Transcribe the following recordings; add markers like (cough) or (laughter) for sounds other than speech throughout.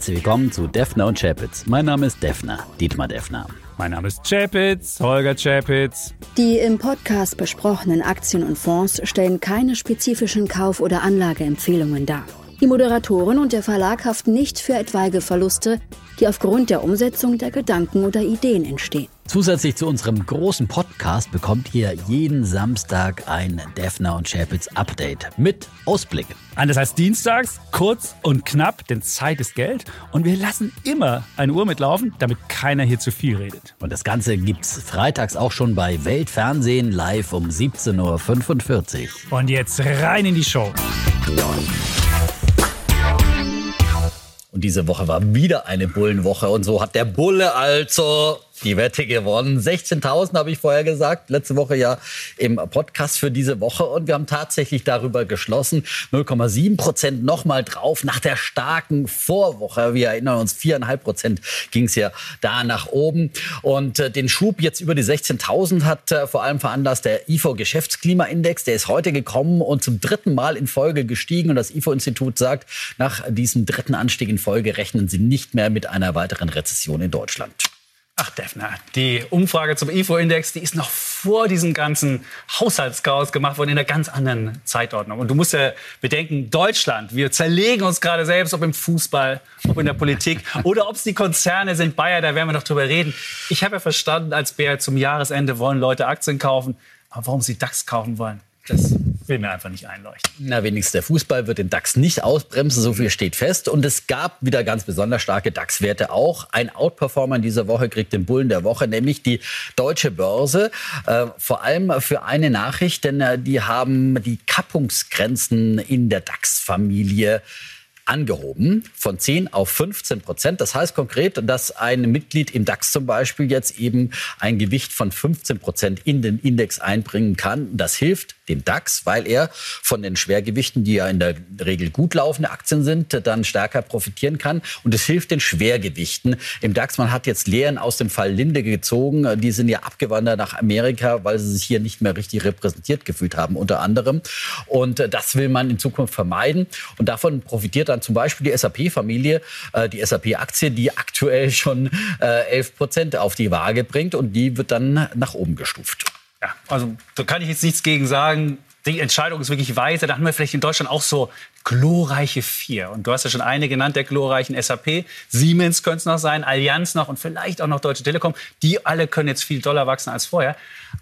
herzlich willkommen zu Defner und Chapitz. Mein Name ist Defner, Dietmar Defner. Mein Name ist Chapitz, Holger Chapitz. Die im Podcast besprochenen Aktien und Fonds stellen keine spezifischen Kauf- oder Anlageempfehlungen dar. Die Moderatoren und der Verlag haften nicht für etwaige Verluste, die aufgrund der Umsetzung der Gedanken oder Ideen entstehen. Zusätzlich zu unserem großen Podcast bekommt ihr jeden Samstag ein Defner und Chapitz Update mit Ausblicken. Anders als dienstags, kurz und knapp, denn Zeit ist Geld. Und wir lassen immer eine Uhr mitlaufen, damit keiner hier zu viel redet. Und das Ganze gibt's freitags auch schon bei Weltfernsehen live um 17.45 Uhr. Und jetzt rein in die Show. Und diese Woche war wieder eine Bullenwoche. Und so hat der Bulle also die Wette gewonnen. 16.000 habe ich vorher gesagt, letzte Woche ja im Podcast für diese Woche. Und wir haben tatsächlich darüber geschlossen. 0,7 Prozent nochmal drauf nach der starken Vorwoche. Wir erinnern uns, 4,5 Prozent ging es ja da nach oben. Und äh, den Schub jetzt über die 16.000 hat äh, vor allem veranlasst der IFO Geschäftsklimaindex. Der ist heute gekommen und zum dritten Mal in Folge gestiegen. Und das IFO-Institut sagt, nach diesem dritten Anstieg in Folge rechnen sie nicht mehr mit einer weiteren Rezession in Deutschland. Ach, Defner, die Umfrage zum IFO-Index, die ist noch vor diesem ganzen Haushaltschaos gemacht worden in einer ganz anderen Zeitordnung. Und du musst ja bedenken, Deutschland, wir zerlegen uns gerade selbst, ob im Fußball, ob in der Politik (laughs) oder ob es die Konzerne sind. Bayer, da werden wir noch drüber reden. Ich habe ja verstanden, als Bär zum Jahresende wollen Leute Aktien kaufen. Aber warum sie DAX kaufen wollen, das will mir einfach nicht einleuchten. Na, wenigstens der Fußball wird den DAX nicht ausbremsen, so viel steht fest. Und es gab wieder ganz besonders starke DAX-Werte auch. Ein Outperformer in dieser Woche kriegt den Bullen der Woche, nämlich die Deutsche Börse. Äh, vor allem für eine Nachricht, denn äh, die haben die Kappungsgrenzen in der DAX-Familie angehoben von 10 auf 15 Prozent. Das heißt konkret, dass ein Mitglied im DAX zum Beispiel jetzt eben ein Gewicht von 15 Prozent in den Index einbringen kann. Das hilft dem DAX, weil er von den Schwergewichten, die ja in der Regel gut laufende Aktien sind, dann stärker profitieren kann. Und es hilft den Schwergewichten im DAX. Man hat jetzt Lehren aus dem Fall Linde gezogen. Die sind ja abgewandert nach Amerika, weil sie sich hier nicht mehr richtig repräsentiert gefühlt haben, unter anderem. Und das will man in Zukunft vermeiden. Und davon profitiert dann zum Beispiel die SAP-Familie, äh, die SAP-Aktie, die aktuell schon 11 äh, Prozent auf die Waage bringt und die wird dann nach oben gestuft. Ja, also da kann ich jetzt nichts gegen sagen. Die Entscheidung ist wirklich weise. Da haben wir vielleicht in Deutschland auch so glorreiche vier. Und du hast ja schon eine genannt, der glorreichen SAP. Siemens könnte es noch sein, Allianz noch und vielleicht auch noch Deutsche Telekom. Die alle können jetzt viel doller wachsen als vorher.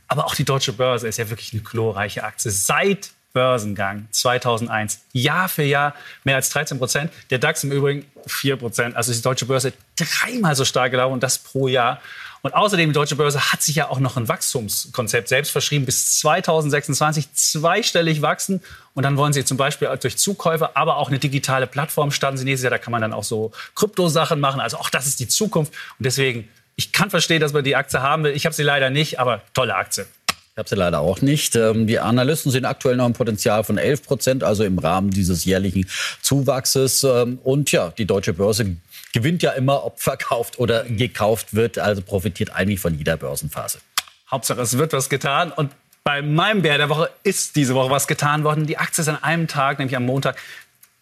Aber auch die Deutsche Börse ist ja wirklich eine glorreiche Aktie. Seit Börsengang 2001. Jahr für Jahr mehr als 13 Prozent. Der DAX im Übrigen 4 Prozent. Also ist die deutsche Börse dreimal so stark gelaufen und das pro Jahr. Und außerdem, die Deutsche Börse hat sich ja auch noch ein Wachstumskonzept selbst verschrieben, bis 2026 zweistellig wachsen. Und dann wollen sie zum Beispiel durch Zukäufe, aber auch eine digitale Plattform starten sie nächstes Jahr. Da kann man dann auch so Kryptosachen machen. Also auch das ist die Zukunft. Und deswegen, ich kann verstehen, dass man die Aktie haben will. Ich habe sie leider nicht, aber tolle Aktie. Ich habe sie leider auch nicht. Ähm, die Analysten sehen aktuell noch ein Potenzial von 11 Prozent, also im Rahmen dieses jährlichen Zuwachses. Ähm, und ja, die deutsche Börse gewinnt ja immer, ob verkauft oder gekauft wird, also profitiert eigentlich von jeder Börsenphase. Hauptsache, es wird was getan. Und bei meinem Bär der Woche ist diese Woche was getan worden. Die Aktie ist an einem Tag, nämlich am Montag,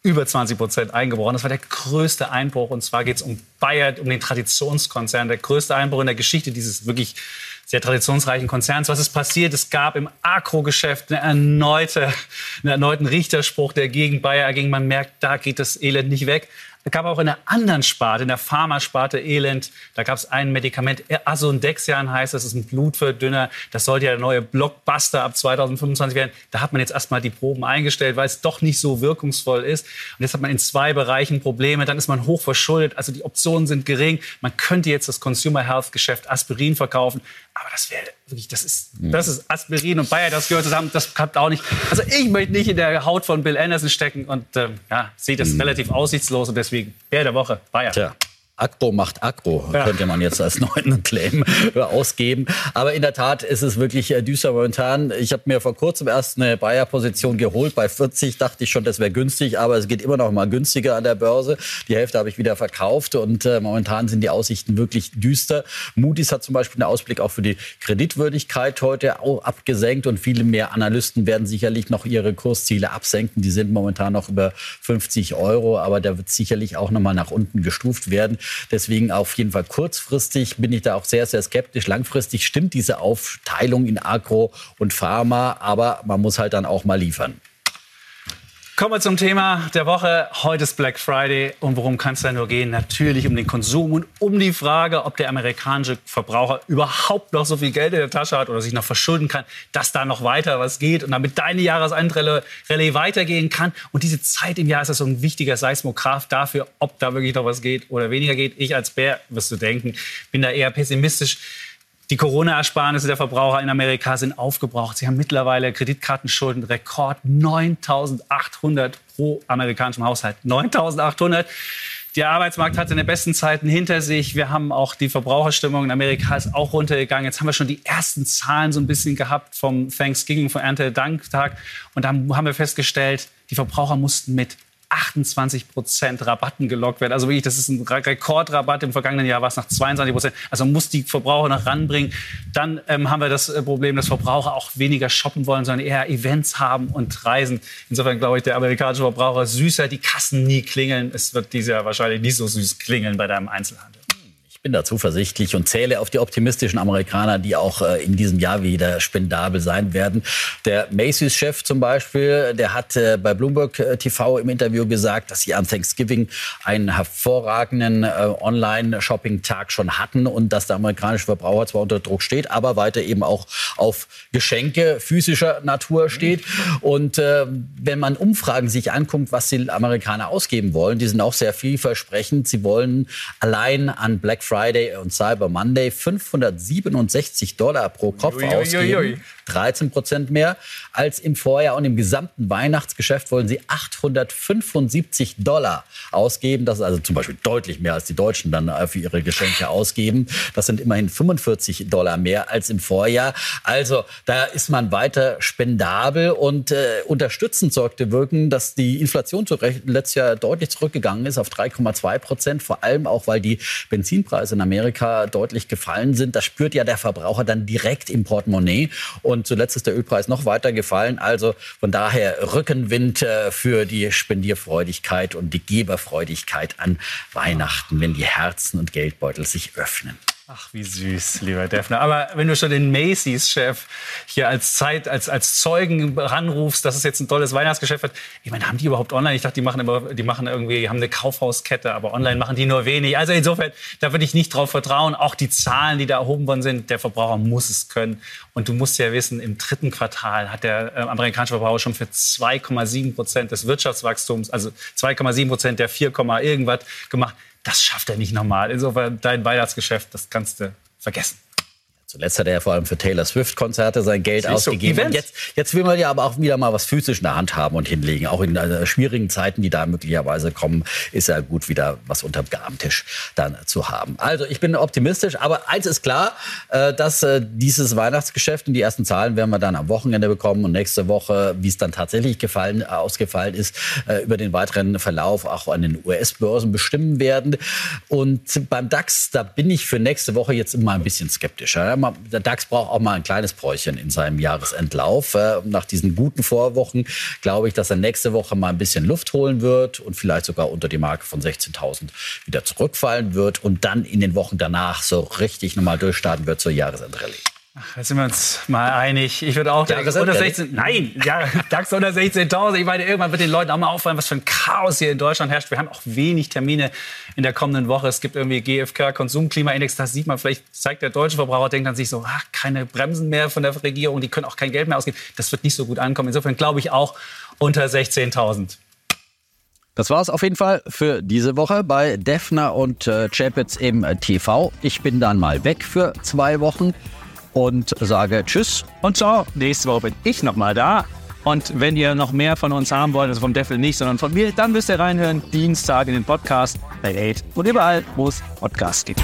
über 20 Prozent eingebrochen. Das war der größte Einbruch. Und zwar geht es um Bayer, um den Traditionskonzern. Der größte Einbruch in der Geschichte dieses wirklich sehr traditionsreichen Konzerns. Was ist passiert? Es gab im Agro-Geschäft eine erneute, einen erneuten Richterspruch, der gegen Bayer erging. Man merkt, da geht das Elend nicht weg. Es gab auch in der anderen Sparte, in der Pharmasparte Elend, da gab es ein Medikament, Asundexian heißt das, ist ein Blutverdünner. Das sollte ja der neue Blockbuster ab 2025 werden. Da hat man jetzt erstmal die Proben eingestellt, weil es doch nicht so wirkungsvoll ist. Und jetzt hat man in zwei Bereichen Probleme. Dann ist man hoch verschuldet, also die Optionen sind gering. Man könnte jetzt das Consumer Health Geschäft Aspirin verkaufen. Aber das wäre wirklich, das ist, das ist Aspirin und Bayer, das gehört zusammen, das klappt auch nicht. Also ich möchte nicht in der Haut von Bill Anderson stecken und ähm, ja, sehe das mhm. relativ aussichtslos und deswegen Bär der Woche, Bayer. Tja. Agro macht Agro, ja. könnte man jetzt als (laughs) neuen Claim ausgeben. Aber in der Tat ist es wirklich äh, düster momentan. Ich habe mir vor kurzem erst eine Bayer-Position geholt. Bei 40 dachte ich schon, das wäre günstig, aber es geht immer noch mal günstiger an der Börse. Die Hälfte habe ich wieder verkauft und äh, momentan sind die Aussichten wirklich düster. Moody's hat zum Beispiel einen Ausblick auch für die Kreditwürdigkeit heute abgesenkt und viele mehr Analysten werden sicherlich noch ihre Kursziele absenken. Die sind momentan noch über 50 Euro, aber da wird sicherlich auch noch mal nach unten gestuft werden. Deswegen auf jeden Fall kurzfristig bin ich da auch sehr, sehr skeptisch. Langfristig stimmt diese Aufteilung in Agro und Pharma, aber man muss halt dann auch mal liefern. Kommen wir zum Thema der Woche. Heute ist Black Friday. Und worum kann es da nur gehen? Natürlich um den Konsum und um die Frage, ob der amerikanische Verbraucher überhaupt noch so viel Geld in der Tasche hat oder sich noch verschulden kann, dass da noch weiter was geht und damit deine Jahresendrallye weitergehen kann. Und diese Zeit im Jahr ist das so ein wichtiger Seismograph dafür, ob da wirklich noch was geht oder weniger geht. Ich als Bär, wirst du denken, bin da eher pessimistisch. Die Corona-Ersparnisse der Verbraucher in Amerika sind aufgebraucht. Sie haben mittlerweile Kreditkartenschulden Rekord 9.800 pro amerikanischem Haushalt. 9.800. Der Arbeitsmarkt hatte in den besten Zeiten hinter sich. Wir haben auch die Verbraucherstimmung in Amerika ist auch runtergegangen. Jetzt haben wir schon die ersten Zahlen so ein bisschen gehabt vom Thanksgiving, vom Erntedanktag. Und dann haben wir festgestellt, die Verbraucher mussten mit 28 Prozent Rabatten gelockt werden. Also wirklich, das ist ein Rekordrabatt. Im vergangenen Jahr war es nach 22 Prozent. Also muss die Verbraucher noch ranbringen. Dann ähm, haben wir das äh, Problem, dass Verbraucher auch weniger shoppen wollen, sondern eher Events haben und reisen. Insofern glaube ich, der amerikanische Verbraucher süßer, die Kassen nie klingeln. Es wird dieses Jahr wahrscheinlich nicht so süß klingeln bei deinem Einzelhandel bin da zuversichtlich und zähle auf die optimistischen Amerikaner, die auch äh, in diesem Jahr wieder spendabel sein werden. Der Macy's-Chef zum Beispiel, der hat äh, bei Bloomberg äh, TV im Interview gesagt, dass sie an Thanksgiving einen hervorragenden Online-Shopping-Tag schon hatten und dass der amerikanische Verbraucher zwar unter Druck steht, aber weiter eben auch auf Geschenke physischer Natur steht. Und wenn man Umfragen sich anguckt, was die Amerikaner ausgeben wollen, die sind auch sehr vielversprechend. Sie wollen allein an Black Friday Friday und Cyber Monday 567 Dollar pro Kopf ui, ausgeben. Ui, ui, 13 Prozent mehr als im Vorjahr. Und im gesamten Weihnachtsgeschäft wollen sie 875 Dollar ausgeben. Das ist also zum Beispiel deutlich mehr, als die Deutschen dann äh, für ihre Geschenke ausgeben. Das sind immerhin 45 Dollar mehr als im Vorjahr. Also da ist man weiter spendabel und äh, unterstützend sorgte wirken, dass die Inflation letztes Jahr deutlich zurückgegangen ist auf 3,2 Prozent. Vor allem auch, weil die Benzinpreise in Amerika deutlich gefallen sind. Das spürt ja der Verbraucher dann direkt im Portemonnaie. Und und zuletzt ist der Ölpreis noch weiter gefallen. Also von daher Rückenwind äh, für die Spendierfreudigkeit und die Geberfreudigkeit an Weihnachten, wenn die Herzen und Geldbeutel sich öffnen. Ach, wie süß, lieber Defner. Aber wenn du schon den Macy's-Chef hier als Zeit, als, als Zeugen ranrufst, dass es jetzt ein tolles Weihnachtsgeschäft wird. Ich meine, haben die überhaupt online? Ich dachte, die machen immer, die machen irgendwie, haben eine Kaufhauskette, aber online machen die nur wenig. Also insofern, da würde ich nicht drauf vertrauen. Auch die Zahlen, die da erhoben worden sind, der Verbraucher muss es können. Und du musst ja wissen, im dritten Quartal hat der äh, amerikanische Verbraucher schon für 2,7 Prozent des Wirtschaftswachstums, also 2,7 Prozent der 4, irgendwas gemacht. Das schafft er nicht normal. Insofern, dein Weihnachtsgeschäft, das kannst du vergessen. Zuletzt hat er ja vor allem für Taylor Swift-Konzerte sein Geld ausgegeben. Und jetzt, jetzt will man ja aber auch wieder mal was physisch in der Hand haben und hinlegen. Auch in äh, schwierigen Zeiten, die da möglicherweise kommen, ist ja gut, wieder was unterm Garmentisch dann zu haben. Also ich bin optimistisch, aber eins ist klar, äh, dass äh, dieses Weihnachtsgeschäft und die ersten Zahlen werden wir dann am Wochenende bekommen und nächste Woche, wie es dann tatsächlich gefallen, ausgefallen ist, über den weiteren Verlauf auch an den US-Börsen bestimmen werden. Und beim DAX, da bin ich für nächste Woche jetzt immer ein bisschen skeptischer der DAX braucht auch mal ein kleines Bräuchchen in seinem Jahresendlauf. Äh, nach diesen guten Vorwochen glaube ich, dass er nächste Woche mal ein bisschen Luft holen wird und vielleicht sogar unter die Marke von 16.000 wieder zurückfallen wird und dann in den Wochen danach so richtig nochmal durchstarten wird zur Jahresendrallye. Ach, jetzt sind wir uns mal einig. Ich würde auch (laughs) DAX unter 16, nein, ja, DAX unter 16.000. Ich meine, irgendwann wird den Leuten auch mal auffallen, was für ein Chaos hier in Deutschland herrscht. Wir haben auch wenig Termine in der kommenden Woche. Es gibt irgendwie GfK Konsumklimaindex. Das sieht man vielleicht, zeigt der deutsche Verbraucher, denkt dann sich so, ach, keine Bremsen mehr von der Regierung. Die können auch kein Geld mehr ausgeben. Das wird nicht so gut ankommen. Insofern glaube ich auch unter 16.000. Das war es auf jeden Fall für diese Woche bei Defner und äh, Chapitz im TV. Ich bin dann mal weg für zwei Wochen und sage Tschüss und ciao. Nächste Woche bin ich nochmal da. Und wenn ihr noch mehr von uns haben wollt, also vom Deffel nicht, sondern von mir, dann müsst ihr reinhören, Dienstag in den Podcast bei 8 und überall, wo es Podcasts gibt.